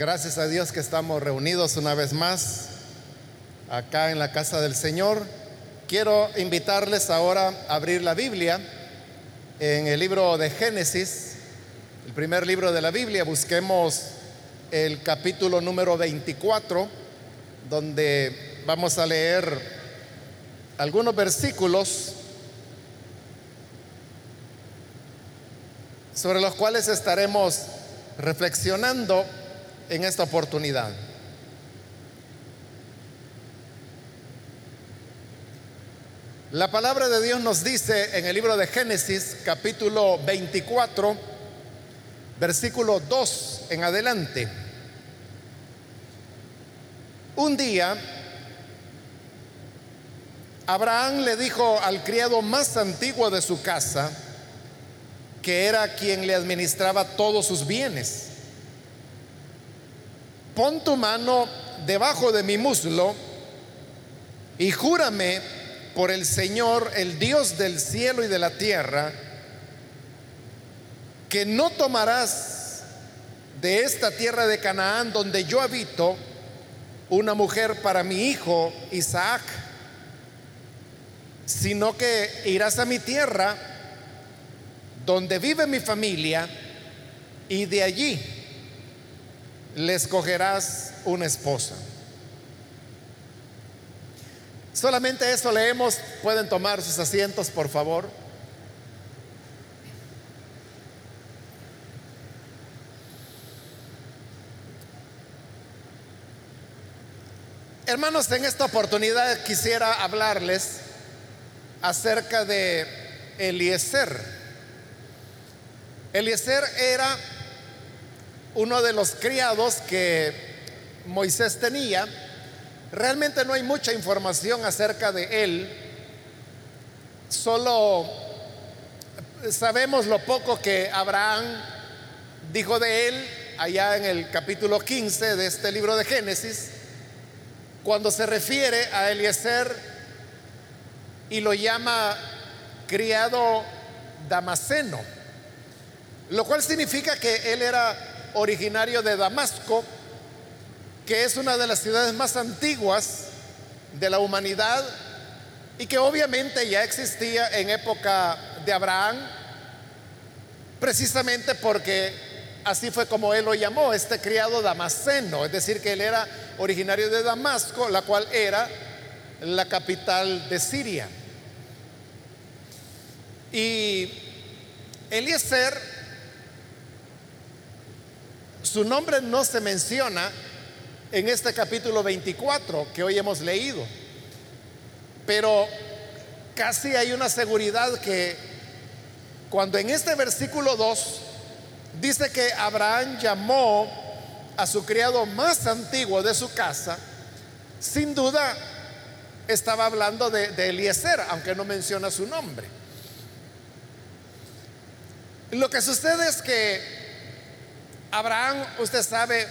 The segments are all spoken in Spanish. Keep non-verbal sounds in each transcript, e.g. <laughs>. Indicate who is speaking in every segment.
Speaker 1: Gracias a Dios que estamos reunidos una vez más acá en la casa del Señor. Quiero invitarles ahora a abrir la Biblia en el libro de Génesis, el primer libro de la Biblia. Busquemos el capítulo número 24, donde vamos a leer algunos versículos sobre los cuales estaremos reflexionando en esta oportunidad. La palabra de Dios nos dice en el libro de Génesis capítulo 24, versículo 2 en adelante. Un día, Abraham le dijo al criado más antiguo de su casa, que era quien le administraba todos sus bienes, pon tu mano debajo de mi muslo y júrame por el Señor, el Dios del cielo y de la tierra, que no tomarás de esta tierra de Canaán donde yo habito una mujer para mi hijo Isaac, sino que irás a mi tierra donde vive mi familia y de allí le escogerás una esposa. Solamente eso leemos. Pueden tomar sus asientos, por favor. Hermanos, en esta oportunidad quisiera hablarles acerca de Eliezer. Eliezer era uno de los criados que Moisés tenía. Realmente no hay mucha información acerca de él. Solo sabemos lo poco que Abraham dijo de él allá en el capítulo 15 de este libro de Génesis, cuando se refiere a Eliezer y lo llama criado damasceno, lo cual significa que él era originario de Damasco, que es una de las ciudades más antiguas de la humanidad y que obviamente ya existía en época de Abraham, precisamente porque así fue como él lo llamó, este criado damasceno, es decir, que él era originario de Damasco, la cual era la capital de Siria. Y Eliezer su nombre no se menciona en este capítulo 24 que hoy hemos leído, pero casi hay una seguridad que cuando en este versículo 2 dice que Abraham llamó a su criado más antiguo de su casa, sin duda estaba hablando de, Eliezer, aunque no menciona su nombre. Lo que sucede es que Abraham, usted sabe,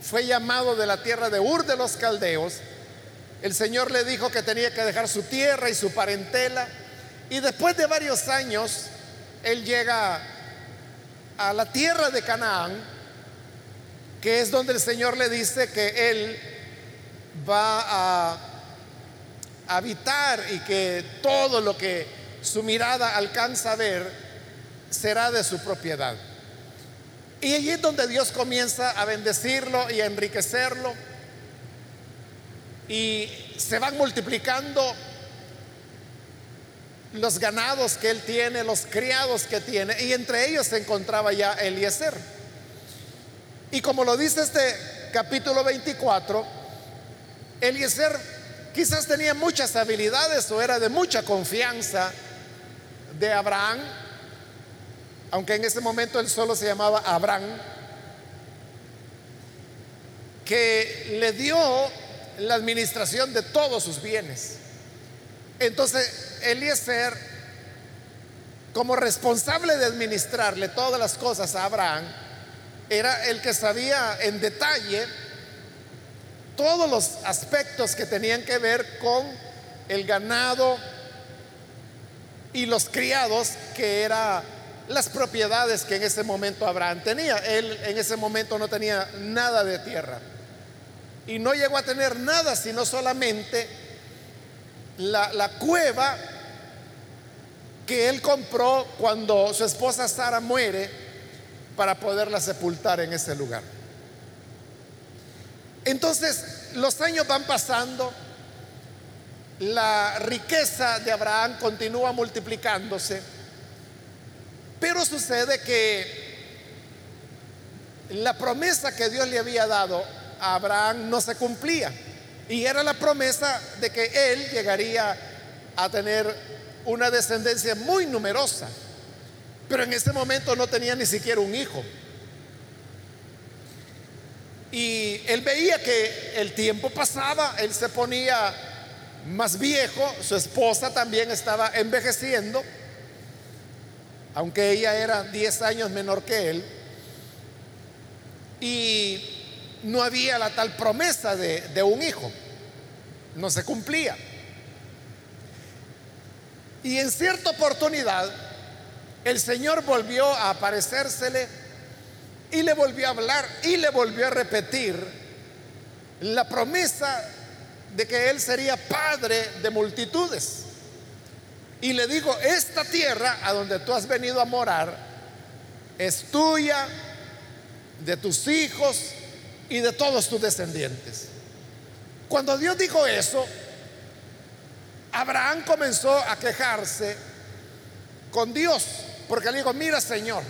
Speaker 1: fue llamado de la tierra de Ur de los Caldeos. El Señor le dijo que tenía que dejar su tierra y su parentela. Y después de varios años, él llega a la tierra de Canaán, que es donde el Señor le dice que él va a habitar y que todo lo que su mirada alcanza a ver será de su propiedad. Y allí es donde Dios comienza a bendecirlo y a enriquecerlo. Y se van multiplicando los ganados que él tiene, los criados que tiene. Y entre ellos se encontraba ya Eliezer. Y como lo dice este capítulo 24, Eliezer quizás tenía muchas habilidades o era de mucha confianza de Abraham aunque en ese momento él solo se llamaba Abraham, que le dio la administración de todos sus bienes. Entonces, Eliezer, como responsable de administrarle todas las cosas a Abraham, era el que sabía en detalle todos los aspectos que tenían que ver con el ganado y los criados que era las propiedades que en ese momento Abraham tenía. Él en ese momento no tenía nada de tierra. Y no llegó a tener nada, sino solamente la, la cueva que él compró cuando su esposa Sara muere para poderla sepultar en ese lugar. Entonces, los años van pasando, la riqueza de Abraham continúa multiplicándose, pero sucede que la promesa que Dios le había dado a Abraham no se cumplía. Y era la promesa de que él llegaría a tener una descendencia muy numerosa. Pero en ese momento no tenía ni siquiera un hijo. Y él veía que el tiempo pasaba, él se ponía más viejo, su esposa también estaba envejeciendo, aunque ella era 10 años menor que él. Y no había la tal promesa de, de un hijo, no se cumplía. Y en cierta oportunidad, el Señor volvió a aparecérsele y le volvió a hablar y le volvió a repetir la promesa de que él sería padre de multitudes. Y le dijo, esta tierra a donde tú has venido a morar es tuya, de tus hijos y de todos tus descendientes. Cuando Dios dijo eso, Abraham comenzó a quejarse con Dios, porque le dijo, mira Señor,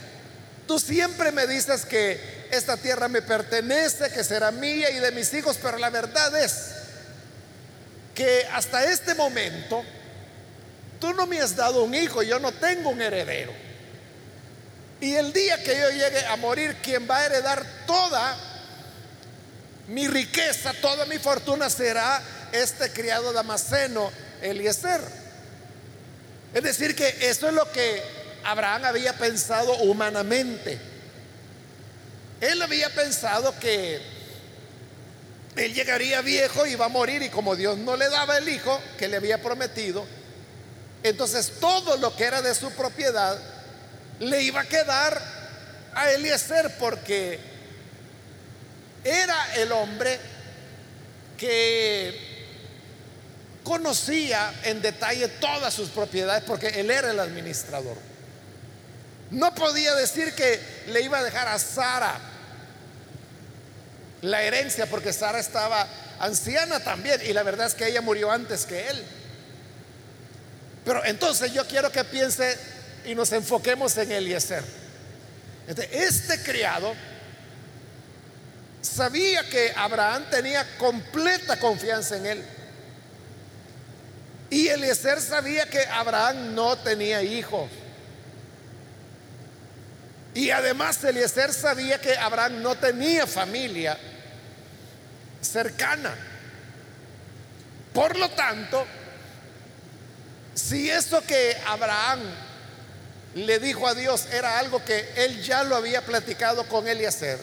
Speaker 1: tú siempre me dices que esta tierra me pertenece, que será mía y de mis hijos, pero la verdad es que hasta este momento tú no me has dado un hijo, yo no tengo un heredero. Y el día que yo llegue a morir, quien va a heredar toda mi riqueza, toda mi fortuna será este criado damasceno, Eliezer. Es decir, que eso es lo que Abraham había pensado humanamente. Él había pensado que él llegaría viejo y iba a morir y como Dios no le daba el hijo que le había prometido, entonces todo lo que era de su propiedad le iba a quedar a Eliezer porque era el hombre que conocía en detalle todas sus propiedades porque él era el administrador. No podía decir que le iba a dejar a Sara la herencia porque Sara estaba anciana también y la verdad es que ella murió antes que él. Pero entonces yo quiero que piense y nos enfoquemos en Eliezer. Este, criado sabía que Abraham tenía completa confianza en él. Y Eliezer sabía que Abraham no tenía hijos. Y además Eliezer sabía que Abraham no tenía familia cercana. Por lo tanto, si eso que Abraham le dijo a Dios era algo que él ya lo había platicado con Eliezer,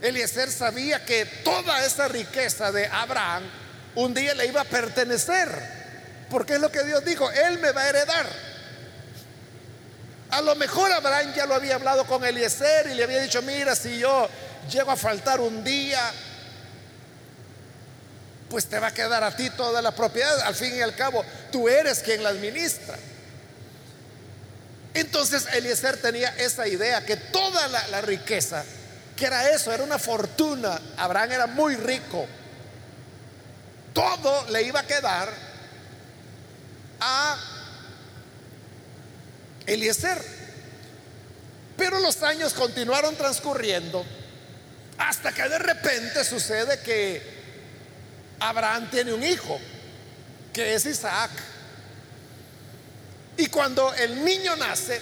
Speaker 1: Eliezer sabía que toda esa riqueza de Abraham un día le iba a pertenecer, porque es lo que Dios dijo, él me va a heredar. A lo mejor Abraham ya lo había hablado con Eliezer y le había dicho, mira, si yo llego a faltar un día, pues te va a quedar a ti toda la propiedad. Al fin y al cabo, tú eres quien la administra. Entonces Eliezer tenía esa idea, que toda la, riqueza, que era eso, era una fortuna, Abraham era muy rico, todo le iba a quedar a Eliezer. Pero los años continuaron transcurriendo hasta que de repente sucede que Abraham tiene un hijo, que es Isaac. Y cuando el niño nace,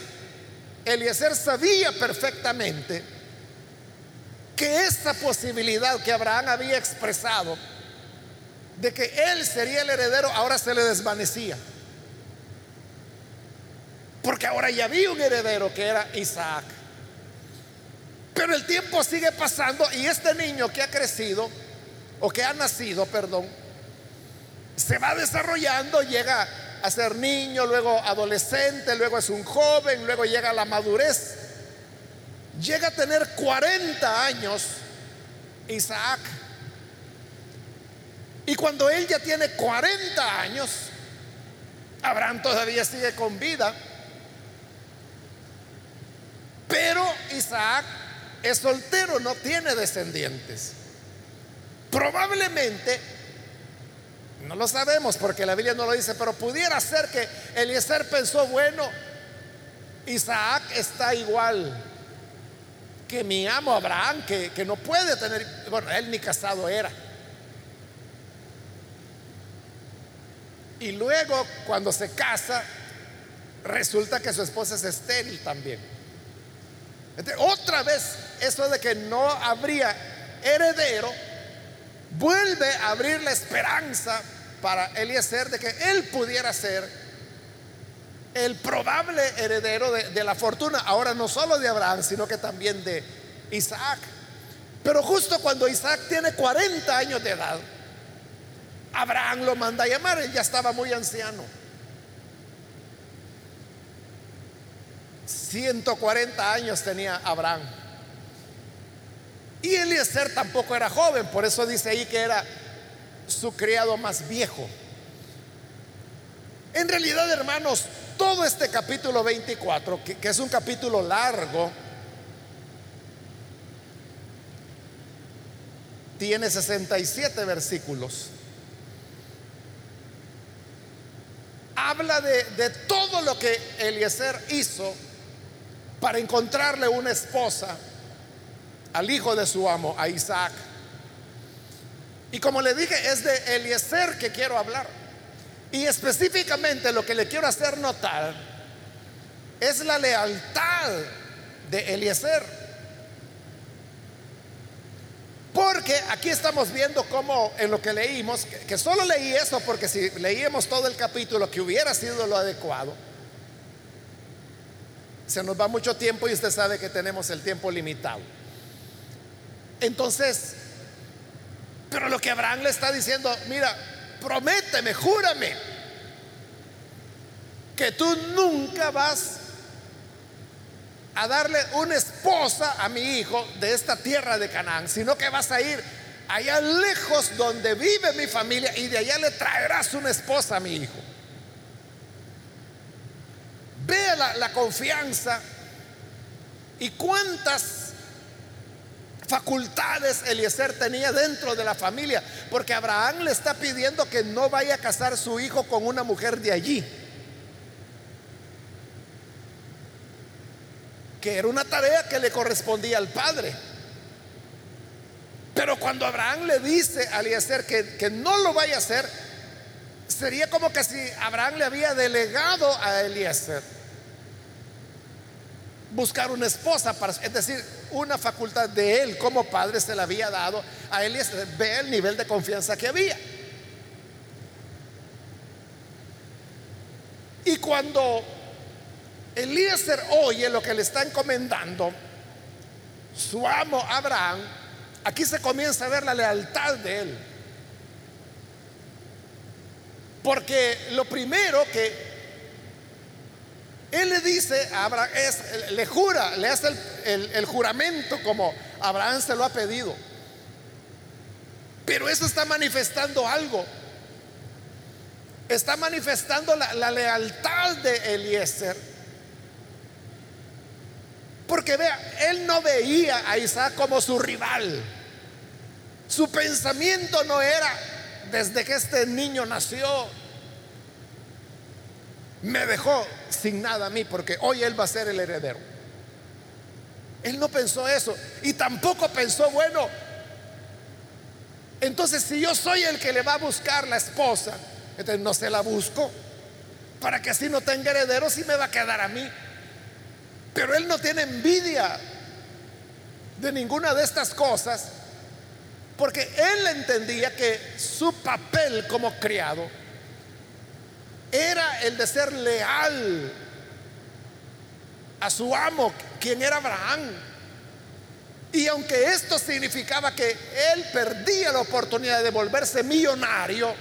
Speaker 1: Eliezer sabía perfectamente que esta posibilidad que Abraham había expresado de que él sería el heredero ahora se le desvanecía. Porque ahora ya había un heredero que era Isaac. Pero el tiempo sigue pasando y este niño que ha crecido, o que ha nacido, perdón, se va desarrollando, llega a ser niño, luego adolescente, luego es un joven, luego llega a la madurez. Llega a tener 40 años Isaac. Y cuando él ya tiene 40 años, Abraham todavía sigue con vida. Pero Isaac es soltero, no tiene descendientes. Probablemente, no lo sabemos porque la Biblia no lo dice, pero pudiera ser que Eliezer pensó, bueno, Isaac está igual que mi amo Abraham, que, que no puede tener, bueno, él ni casado era. Y luego cuando se casa, resulta que su esposa es estéril también. otra vez, eso de que no habría heredero, vuelve a abrir la esperanza para Eliezer de que él pudiera ser el probable heredero de, de, la fortuna, ahora no solo de Abraham, sino que también de Isaac. Pero justo cuando Isaac tiene 40 años de edad, Abraham lo manda a llamar, él ya estaba muy anciano. 140 años tenía Abraham. Y Eliezer tampoco era joven, por eso dice ahí que era su criado más viejo. En realidad, hermanos, todo este capítulo 24, que, es un capítulo largo, tiene 67 versículos. habla de, todo lo que Eliezer hizo para encontrarle una esposa al hijo de su amo, a Isaac. Y como le dije, es de Eliezer que quiero hablar. Y específicamente lo que le quiero hacer notar es la lealtad de Eliezer. Porque aquí estamos viendo cómo en lo que leímos, que, solo leí eso porque si leíamos todo el capítulo que hubiera sido lo adecuado, se nos va mucho tiempo y usted sabe que tenemos el tiempo limitado. Entonces, pero lo que Abraham le está diciendo, mira, prométeme, júrame, que tú nunca vas a darle una esposa a mi hijo de esta tierra de Canaán, sino que vas a ir allá lejos donde vive mi familia y de allá le traerás una esposa a mi hijo. Vea la, la confianza y cuántas facultades Eliezer tenía dentro de la familia, porque Abraham le está pidiendo que no vaya a casar su hijo con una mujer de allí. que era una tarea que le correspondía al padre. Pero cuando Abraham le dice a Eliezer que, que no lo vaya a hacer, sería como que si Abraham le había delegado a Eliezer buscar una esposa para, es decir, una facultad de él como padre se le había dado a Eliezer. Ve el nivel de confianza que había. Y cuando Eliezer oye lo que le está encomendando su amo Abraham. Aquí se comienza a ver la lealtad de él. Porque lo primero que él le dice a Abraham es, le jura, le hace el, juramento como Abraham se lo ha pedido. Pero eso está manifestando algo. Está manifestando la, la lealtad de Eliezer porque vea, él no veía a Isaac como su rival. Su pensamiento no era, desde que este niño nació, me dejó sin nada a mí, porque hoy él va a ser el heredero. Él no pensó eso. Y tampoco pensó, bueno, entonces si yo soy el que le va a buscar la esposa, entonces no se la busco, para que así no tenga herederos y me va a quedar a mí. Pero él no tiene envidia de ninguna de estas cosas porque él entendía que su papel como criado era el de ser leal a su amo, quien era Abraham. Y aunque esto significaba que él perdía la oportunidad de volverse millonario,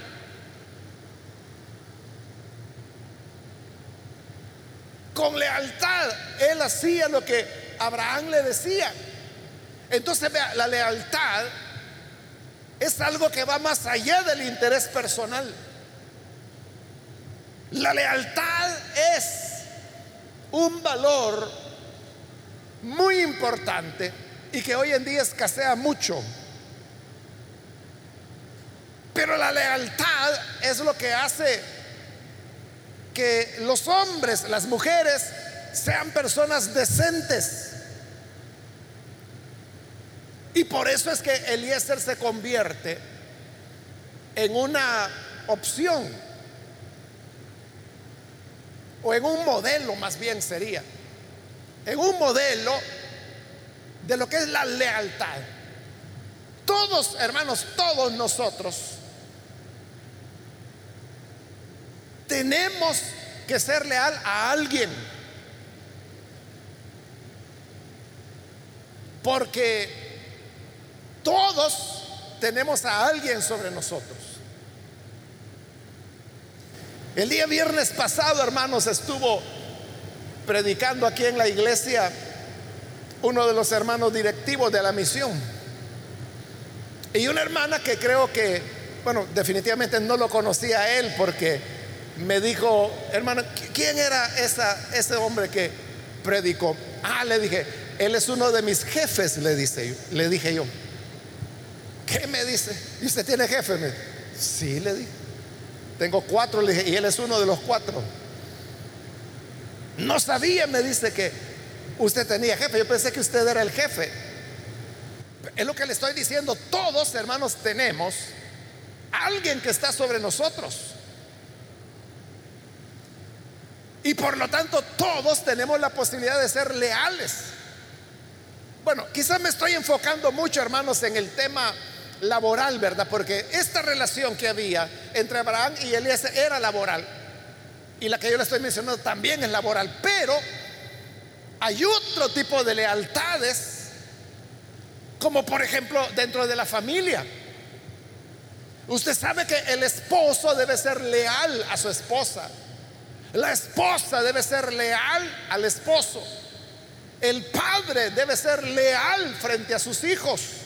Speaker 1: con lealtad, él hacía lo que Abraham le decía. Entonces, vea, la lealtad es algo que va más allá del interés personal. La lealtad es un valor muy importante y que hoy en día escasea mucho. Pero la lealtad es lo que hace que los hombres, las mujeres, sean personas decentes. Y por eso es que Eliezer se convierte en una opción, o en un modelo más bien sería, en un modelo de lo que es la lealtad. Todos, hermanos, todos nosotros tenemos que ser leal a alguien. Porque todos tenemos a alguien sobre nosotros. El día viernes pasado, hermanos, estuvo predicando aquí en la iglesia uno de los hermanos directivos de la misión. Y una hermana que creo que, bueno, definitivamente no lo conocía a él porque me dijo, hermano, ¿quién era ese hombre que predicó? Ah, le dije, él es uno de mis jefes, le, dije yo. ¿Qué me dice? ¿Y usted tiene jefe? Sí, le dije. Tengo cuatro, y él es uno de los cuatro. No sabía, me dice que usted tenía jefe. Yo pensé que usted era el jefe. Es lo que le estoy diciendo. Todos, hermanos, tenemos alguien que está sobre nosotros. Y por lo tanto, todos tenemos la posibilidad de ser leales. Bueno, quizás me estoy enfocando mucho, hermanos, en el tema laboral, ¿verdad? Porque esta relación que había entre Abraham y Elías era laboral. Y la que yo le estoy mencionando también es laboral. Pero hay otro tipo de lealtades, como por ejemplo dentro de la familia. Usted sabe que el esposo debe ser leal a su esposa. La esposa debe ser leal al esposo. El padre debe ser leal frente a sus hijos.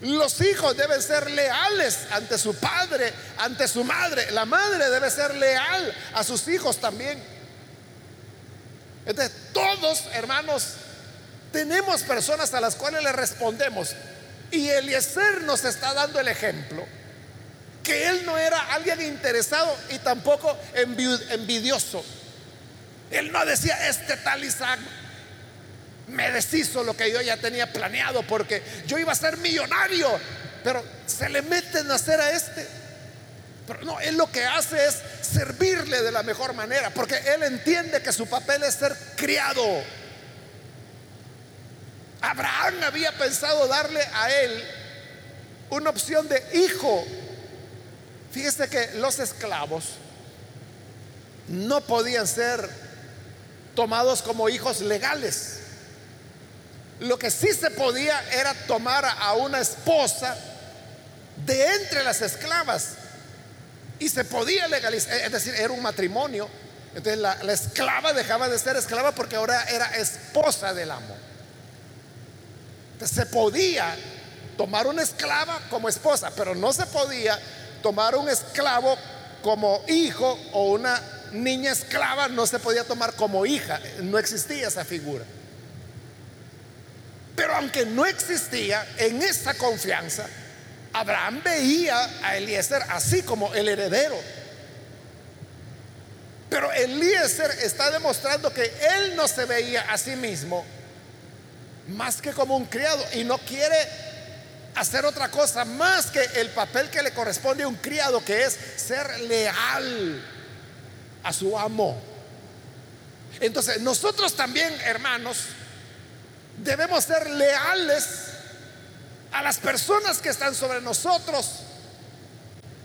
Speaker 1: Los hijos deben ser leales ante su padre, ante su madre. La madre debe ser leal a sus hijos también. Entonces, todos, hermanos, tenemos personas a las cuales le respondemos. Y Eliezer nos está dando el ejemplo que él no era alguien interesado y tampoco envidioso. Él no decía, este tal Isaac me deshizo lo que yo ya tenía planeado porque yo iba a ser millonario, pero se le meten a hacer a este. Pero no, él lo que hace es servirle de la mejor manera, porque él entiende que su papel es ser criado. Abraham había pensado darle a él una opción de hijo. Fíjese que los esclavos no podían ser tomados como hijos legales. Lo que sí se podía era tomar a una esposa de entre las esclavas y se podía legalizar, es decir, era un matrimonio. Entonces la, esclava dejaba de ser esclava porque ahora era esposa del amo. Entonces se podía tomar una esclava como esposa, pero no se podía tomar un esclavo como hijo o una niña esclava no se podía tomar como hija. No existía esa figura. Pero aunque no existía, en esa confianza, Abraham veía a Eliezer así como el heredero. Pero Eliezer está demostrando que él no se veía a sí mismo más que como un criado y no quiere hacer otra cosa más que el papel que le corresponde a un criado, que es ser leal a su amo. Entonces, nosotros también, hermanos, debemos ser leales a las personas que están sobre nosotros.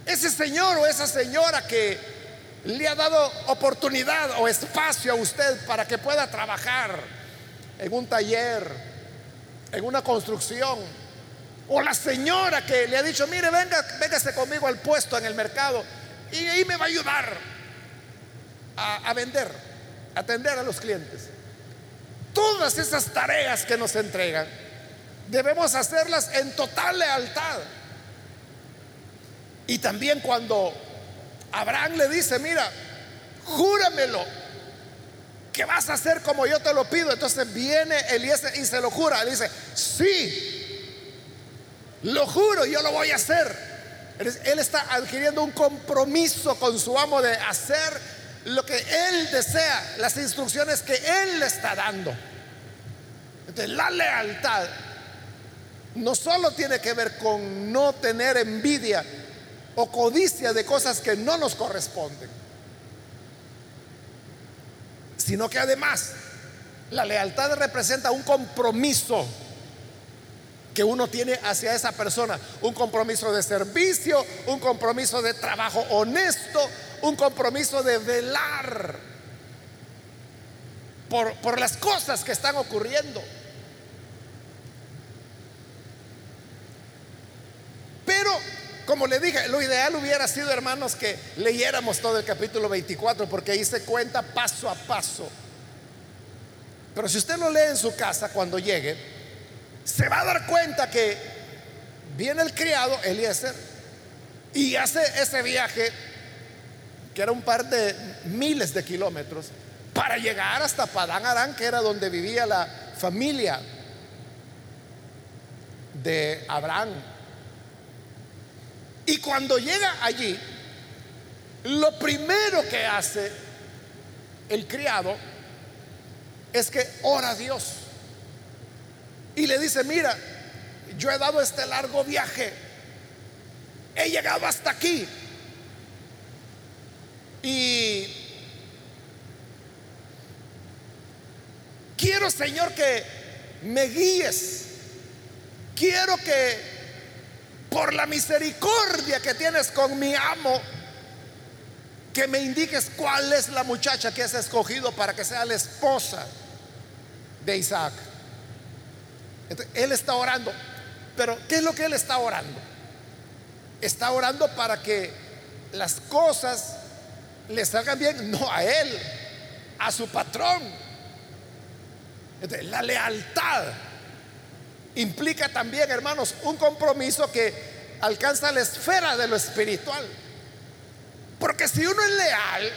Speaker 1: Ese señor o esa señora que le ha dado oportunidad o espacio a usted para que pueda trabajar en un taller, en una construcción. O la señora que le ha dicho, mire, venga, véngase conmigo al puesto en el mercado y ahí me va a ayudar a, a vender. atender a los clientes. Todas esas tareas que nos entregan, debemos hacerlas en total lealtad. Y también cuando Abraham le dice, mira, júramelo, que vas a hacer como yo te lo pido. Entonces viene Eliezer y se lo jura. Le dice, sí, lo juro, yo lo voy a hacer. Él está adquiriendo un compromiso con su amo de hacer lo que él desea, las instrucciones que él le está dando. Entonces, la lealtad no solo tiene que ver con no tener envidia o codicia de cosas que no nos corresponden, sino que además la lealtad representa un compromiso que uno tiene hacia esa persona, un compromiso de servicio, un compromiso de trabajo honesto, un compromiso de velar por, por las cosas que están ocurriendo. Pero, como le dije, lo ideal hubiera sido, hermanos, que leyéramos todo el capítulo 24, porque ahí se cuenta paso a paso. Pero si usted lo lee en su casa cuando llegue, se va a dar cuenta que viene el criado, Eliezer, y hace ese viaje que era un par de miles de kilómetros, para llegar hasta Padán Arán, que era donde vivía la familia de Abraham. Y cuando llega allí, lo primero que hace el criado es que ora a Dios. Y le dice, mira, yo he dado este largo viaje, he llegado hasta aquí, y quiero, Señor, que me guíes. Quiero que por la misericordia que tienes con mi amo, que me indiques cuál es la muchacha que has escogido para que sea la esposa de Isaac. él está orando, pero ¿qué es lo que él está orando? Está orando para que las cosas le salgan bien, no a él, a su patrón. la lealtad implica también, hermanos, un compromiso que alcanza la esfera de lo espiritual. Porque si uno es leal,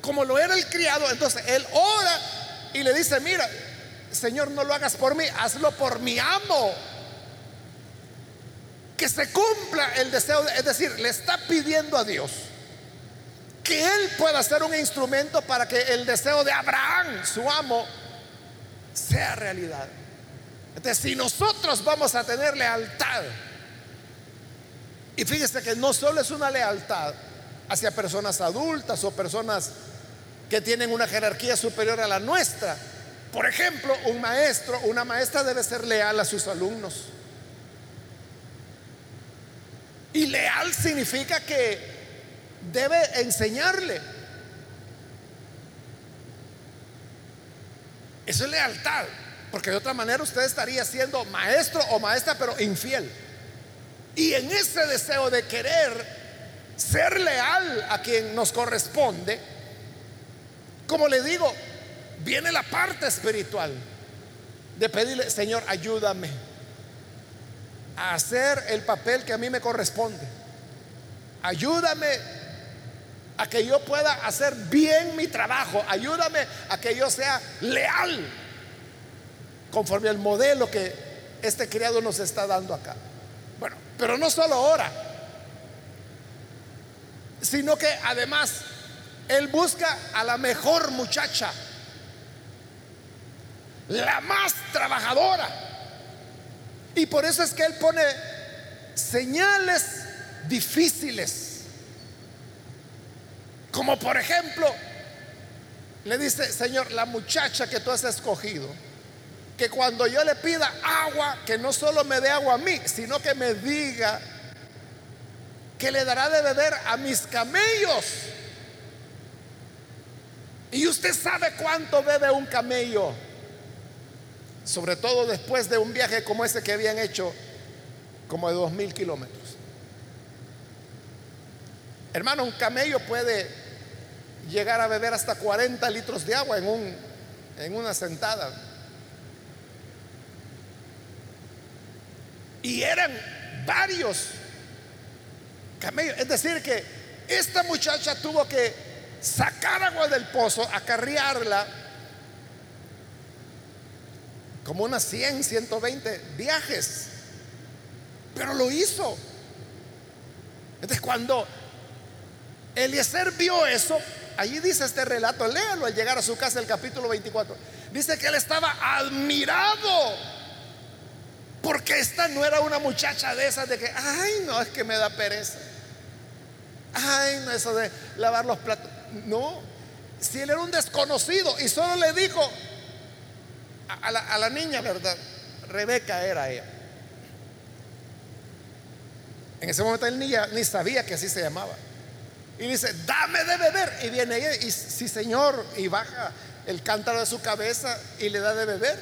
Speaker 1: como lo era el criado, entonces él ora y le dice, mira, Señor, no lo hagas por mí, hazlo por mi amo. Que se cumpla el deseo, es decir, le está pidiendo a Dios que Él pueda ser un instrumento para que el deseo de Abraham, su amo, sea realidad. Entonces, si nosotros vamos a tener lealtad, y fíjese que no solo es una lealtad hacia personas adultas o personas que tienen una jerarquía superior a la nuestra. Por ejemplo, un maestro, una maestra debe ser leal a sus alumnos. Y leal significa que debe enseñarle. Eso es lealtad, porque de otra manera usted estaría siendo maestro o maestra, pero infiel. Y en ese deseo de querer ser leal a quien nos corresponde, como le digo, viene la parte espiritual de pedirle, Señor, ayúdame a hacer el papel que a mí me corresponde. Ayúdame a que yo pueda hacer bien mi trabajo. Ayúdame a que yo sea leal conforme al modelo que este criado nos está dando acá. Bueno, pero no solo ahora, sino que además él busca a la mejor muchacha, la más trabajadora. Y por eso es que él pone señales difíciles como por ejemplo, le dice, Señor, la muchacha que tú has escogido, que cuando yo le pida agua, que no solo me dé agua a mí, sino que me diga que le dará de beber a mis camellos. Y usted sabe cuánto bebe un camello, sobre todo después de un viaje como ese que habían hecho, como de dos mil kilómetros. Hermano, un camello puede llegar a beber hasta 40 litros de agua en, un, en una sentada. Y eran varios camellos. Es decir, que esta muchacha tuvo que sacar agua del pozo, acarrearla como unas 100, 120 viajes. Pero lo hizo. Entonces cuando Eliezer vio eso, allí dice este relato, léalo al llegar a su casa el capítulo 24. Dice que él estaba admirado porque esta no era una muchacha de esas de que, ay, no, es que me da pereza. Ay, no, eso de lavar los platos. No, si él era un desconocido y solo le dijo a, la, niña, ¿verdad? Rebeca era ella. En ese momento él ni, ni sabía que así se llamaba. Y dice, dame de beber. Y viene ella y sí, señor, y baja el cántaro de su cabeza y le da de beber.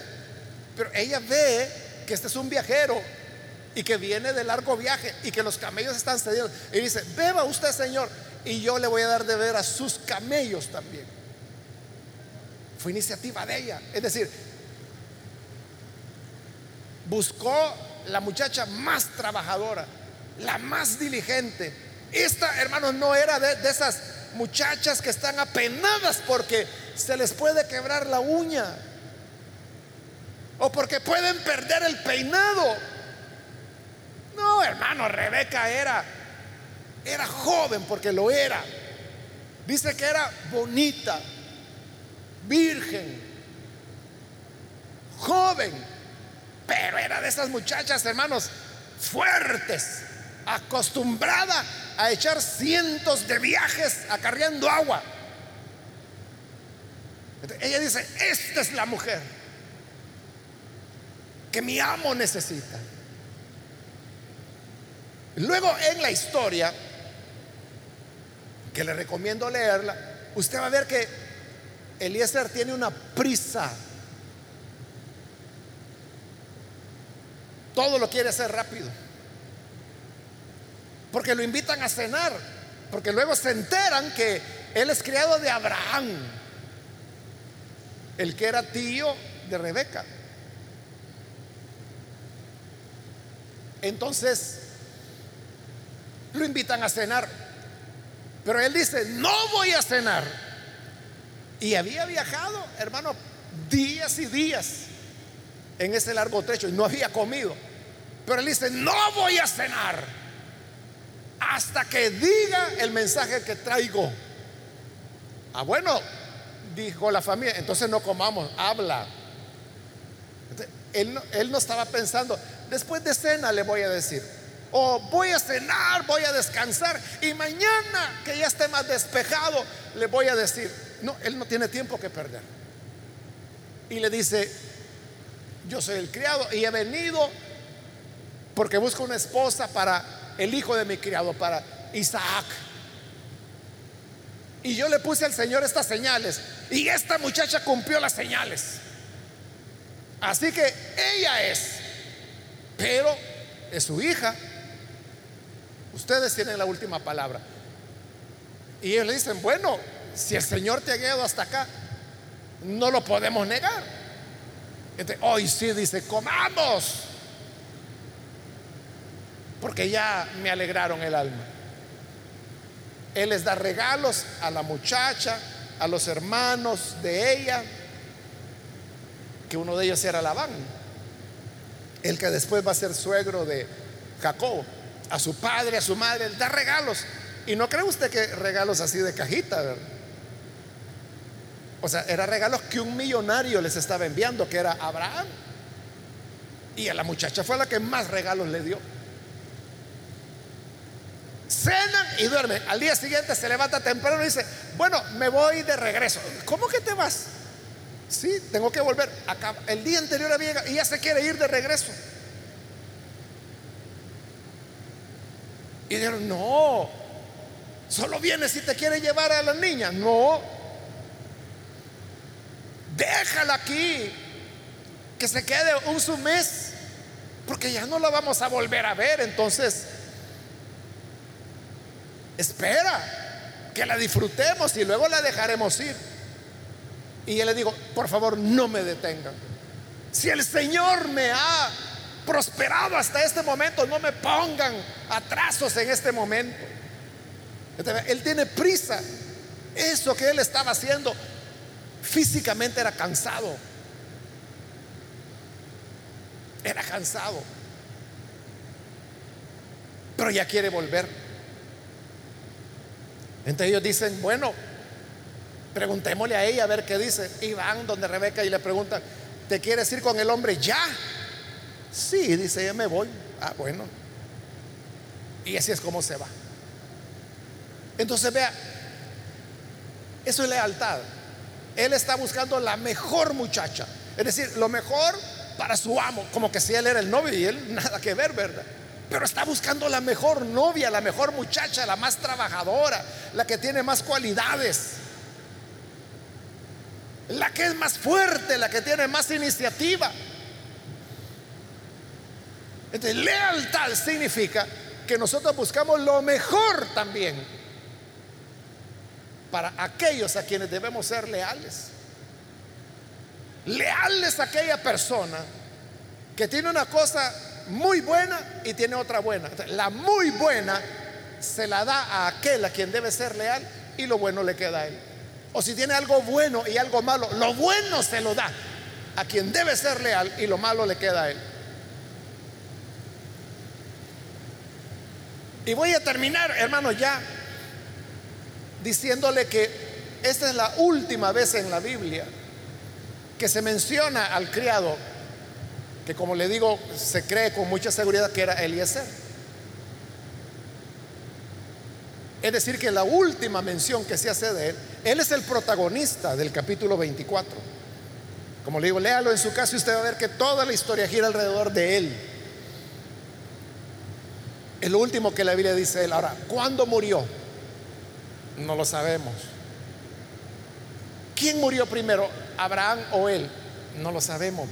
Speaker 1: Pero ella ve que este es un viajero y que viene de largo viaje y que los camellos están cedidos. Y dice, beba usted, señor, y yo le voy a dar de beber a sus camellos también. Fue iniciativa de ella. Es decir, buscó la muchacha más trabajadora, la más diligente. Esta, hermanos, no era de, esas muchachas que están apenadas porque se les puede quebrar la uña o porque pueden perder el peinado. No, hermano, Rebeca era era joven porque lo era. Dice que era bonita, virgen, joven, pero era de esas muchachas, hermanos, fuertes, acostumbrada a echar cientos de viajes acarreando agua. ella dice, esta es la mujer que mi amo necesita. Luego en la historia, que le recomiendo leerla, usted va a ver que Eliezer tiene una prisa Todo lo quiere hacer rápido. Porque lo invitan a cenar. Porque luego se enteran que él es criado de Abraham. El que era tío de Rebeca. Entonces, lo invitan a cenar. Pero él dice, no voy a cenar. Y había viajado, hermano, días y días en ese largo trecho y no había comido. Pero él dice, no voy a cenar hasta que diga el mensaje que traigo. Ah, bueno, dijo la familia, entonces no comamos, habla. él, no, él no estaba pensando, después de cena le voy a decir, o voy a cenar, voy a descansar y mañana que ya esté más despejado le voy a decir, no, él no tiene tiempo que perder. Y le dice, yo soy el criado y he venido porque busco una esposa para el hijo de mi criado, para Isaac. Y yo le puse al Señor estas señales. Y esta muchacha cumplió las señales. Así que ella es. Pero es su hija. Ustedes tienen la última palabra. Y ellos le dicen, bueno, si el Señor te ha guiado hasta acá, no lo podemos negar. Hoy sí dice, comamos porque ya me alegraron el alma. Él les da regalos a la muchacha, a los hermanos de ella, que uno de ellos era Labán, el que después va a ser suegro de Jacob, a su padre, a su madre, él da regalos. Y no cree usted que regalos así de cajita, ¿verdad? O sea, eran regalos que un millonario les estaba enviando, que era Abraham. Y a la muchacha fue la que más regalos le dio cenan y duermen. Al día siguiente se levanta temprano y dice, bueno, me voy de regreso. ¿Cómo que te vas? Sí, tengo que volver. El día anterior había y ya se quiere ir de regreso. Y dijeron, no, solo viene si te quiere llevar a la niña. No, déjala aquí, que se quede un su mes, porque ya no la vamos a volver a ver. Entonces, espera que la disfrutemos y luego la dejaremos ir. Y yo le digo, por favor, no me detengan. Si el Señor me ha prosperado hasta este momento, no me pongan atrasos en este momento. Él tiene prisa. Eso que él estaba haciendo físicamente era cansado. Era cansado. Pero ya quiere volver. Entonces ellos dicen, bueno, preguntémosle a ella a ver qué dice. Y van donde Rebeca y le preguntan, ¿te quieres ir con el hombre ya? Sí, dice, ya me voy. Ah, bueno. Y así es como se va. Entonces vea, eso es lealtad. Él está buscando la mejor muchacha. Es decir, lo mejor para su amo. Como que si él era el novio y él <laughs> nada que ver, ¿verdad? Pero está buscando la mejor novia, la mejor muchacha, la más trabajadora, la que tiene más cualidades, la que es más fuerte, la que tiene más iniciativa. Entonces, lealtad significa que nosotros buscamos lo mejor también para aquellos a quienes debemos ser leales. Leales a aquella persona que tiene una cosa muy buena y tiene otra buena. La muy buena se la da a aquel a quien debe ser leal y lo bueno le queda a él. O si tiene algo bueno y algo malo, lo bueno se lo da a quien debe ser leal y lo malo le queda a él. Y voy a terminar, hermano, ya diciéndole que esta es la última vez en la Biblia que se menciona al criado, que como le digo, se cree con mucha seguridad que era Eliezer. Es decir, que la última mención que se hace de él, él es el protagonista del capítulo 24. Como le digo, léalo en su caso y usted va a ver que toda la historia gira alrededor de él. Es lo último que la Biblia dice él. Ahora, ¿cuándo murió? No lo sabemos. ¿Quién murió primero, Abraham o él? No lo sabemos.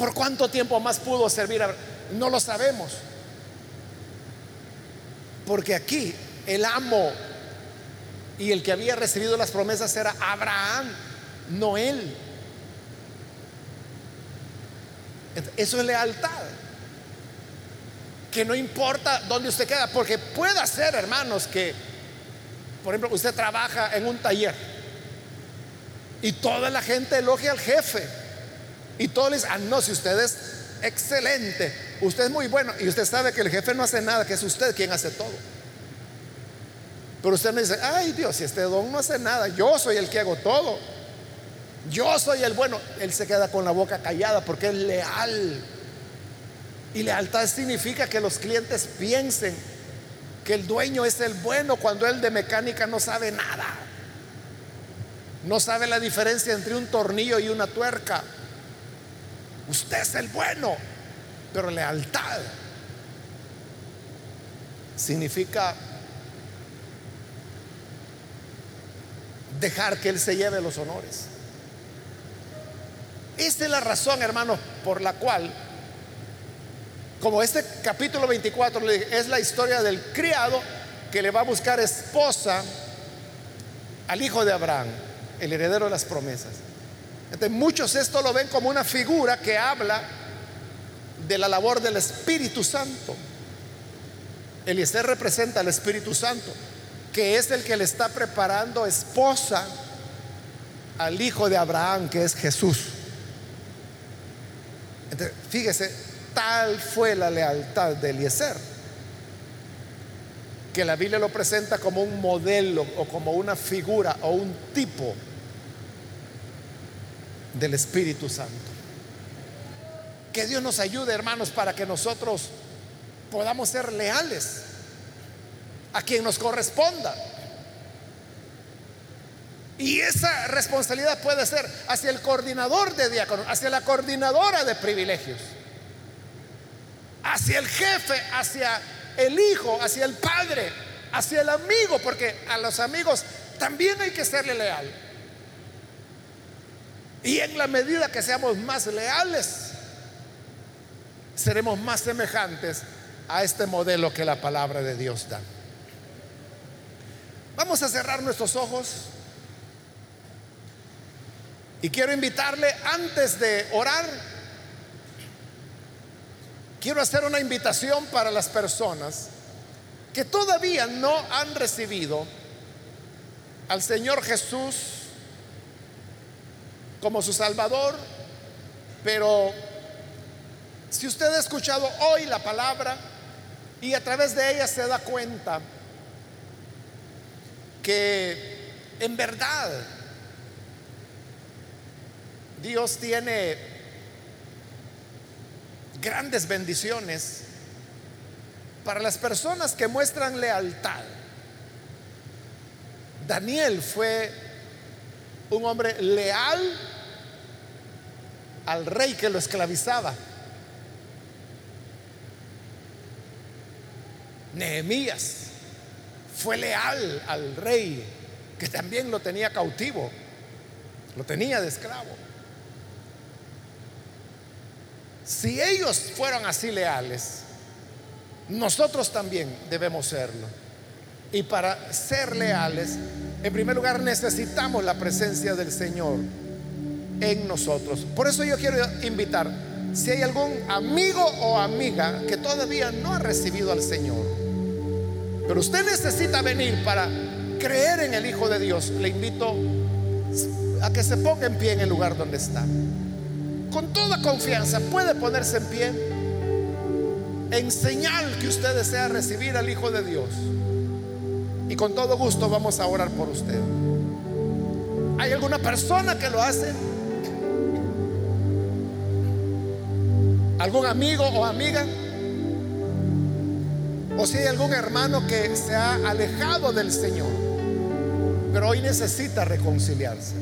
Speaker 1: ¿Por cuánto tiempo más pudo servir? A... No lo sabemos. Porque aquí el amo y el que había recibido las promesas era Abraham, no él. Eso es lealtad que no importa dónde usted queda, porque puede ser, hermanos, que, por ejemplo, usted trabaja en un taller y toda la gente elogia al jefe y todos le dicen, ah, no, si usted es excelente, usted es muy bueno y usted sabe que el jefe no hace nada, que es usted quien hace todo. Pero usted me dice, ay Dios, si este don no hace nada, yo soy el que hago todo. Yo soy el bueno. Él se queda con la boca callada porque es leal y lealtad significa que los clientes piensen que el dueño es el bueno cuando él de mecánica no sabe nada. No sabe la diferencia entre un tornillo y una tuerca. Usted es el bueno, pero lealtad significa dejar que Él se lleve los honores. Esta es la razón, hermanos, por la cual como este capítulo 24 es la historia del criado que le va a buscar esposa al hijo de Abraham, el heredero de las promesas. Entonces, muchos esto lo ven como una figura que habla de la labor del Espíritu Santo. Eliezer representa al Espíritu Santo, que es el que le está preparando esposa al hijo de Abraham, que es Jesús. Entonces, fíjese, Tal fue la lealtad de Eliezer, que la Biblia lo presenta como un modelo o como una figura o un tipo del Espíritu Santo. Que Dios nos ayude, hermanos, para que nosotros podamos ser leales a quien nos corresponda. Y esa responsabilidad puede ser hacia el coordinador de diáconos, hacia la coordinadora de privilegios hacia el jefe, hacia el hijo, hacia el padre, hacia el amigo, porque a los amigos también hay que serle leal. Y en la medida que seamos más leales, seremos más semejantes a este modelo que la palabra de Dios da. Vamos a cerrar nuestros ojos. Y quiero invitarle, antes de orar, quiero hacer una invitación para las personas que todavía no han recibido al Señor Jesús como su Salvador, pero si usted ha escuchado hoy la palabra y a través de ella se da cuenta que en verdad Dios tiene grandes bendiciones para las personas que muestran lealtad. Daniel fue un hombre leal al rey que lo esclavizaba. Nehemías fue leal al rey que también lo tenía cautivo, lo tenía de esclavo. Si ellos fueron así leales, nosotros también debemos serlo. Y para ser leales, en primer lugar necesitamos la presencia del Señor en nosotros. Por eso yo quiero invitar, si hay algún amigo o amiga que todavía no ha recibido al Señor, pero usted necesita venir para creer en el Hijo de Dios, le invito a que se ponga en pie en el lugar donde está. Con toda confianza puede ponerse en pie en señal que usted desea recibir al Hijo de Dios. Y con todo gusto vamos a orar por usted. ¿Hay alguna persona que lo hace? ¿Algún amigo o amiga? O si hay algún hermano que se ha alejado del Señor, pero hoy necesita reconciliarse.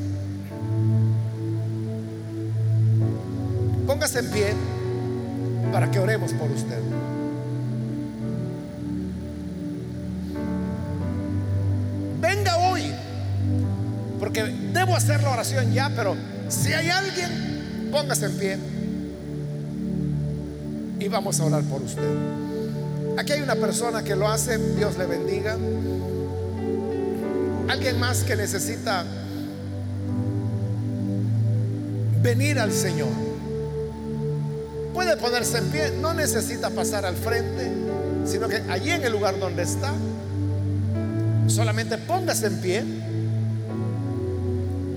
Speaker 1: Póngase en pie para que oremos por usted. Venga hoy, porque debo hacer la oración ya, pero si hay alguien, póngase en pie y vamos a orar por usted. Aquí hay una persona que lo hace, Dios le bendiga. Alguien más que necesita venir al Señor. Puede ponerse en pie, no necesita pasar al frente, sino que allí en el lugar donde está, solamente póngase en pie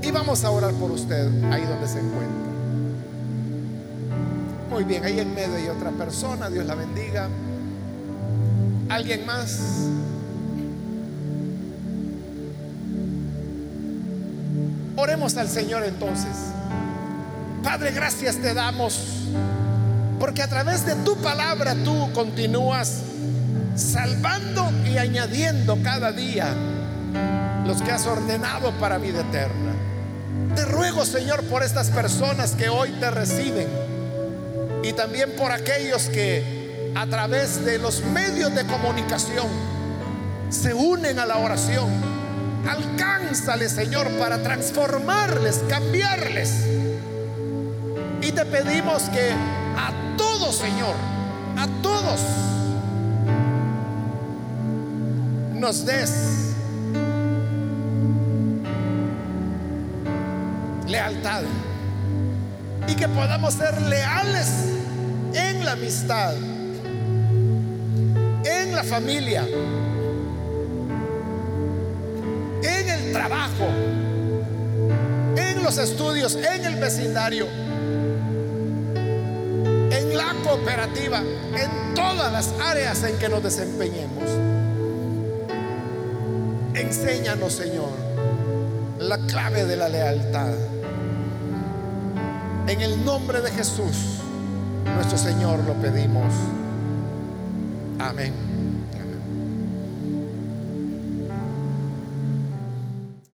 Speaker 1: y vamos a orar por usted ahí donde se encuentra. Muy bien, ahí en medio hay otra persona, Dios la bendiga. ¿Alguien más? Oremos al Señor entonces. Padre, gracias te damos porque a través de tu palabra tú continúas salvando y añadiendo cada día los que has ordenado para vida eterna. Te ruego, Señor, por estas personas que hoy te reciben y también por aquellos que a través de los medios de comunicación se unen a la oración. Alcánzale, Señor, para transformarles, cambiarles. Y te pedimos que a todos, Señor, a todos, nos des lealtad y que podamos ser leales en la amistad, en la familia, en el trabajo, en los estudios, en el vecindario, en la cooperativa, en todas las áreas en que nos desempeñemos. Enséñanos, Señor, la clave de la lealtad. En el nombre de Jesús, nuestro Señor, lo pedimos. Amén.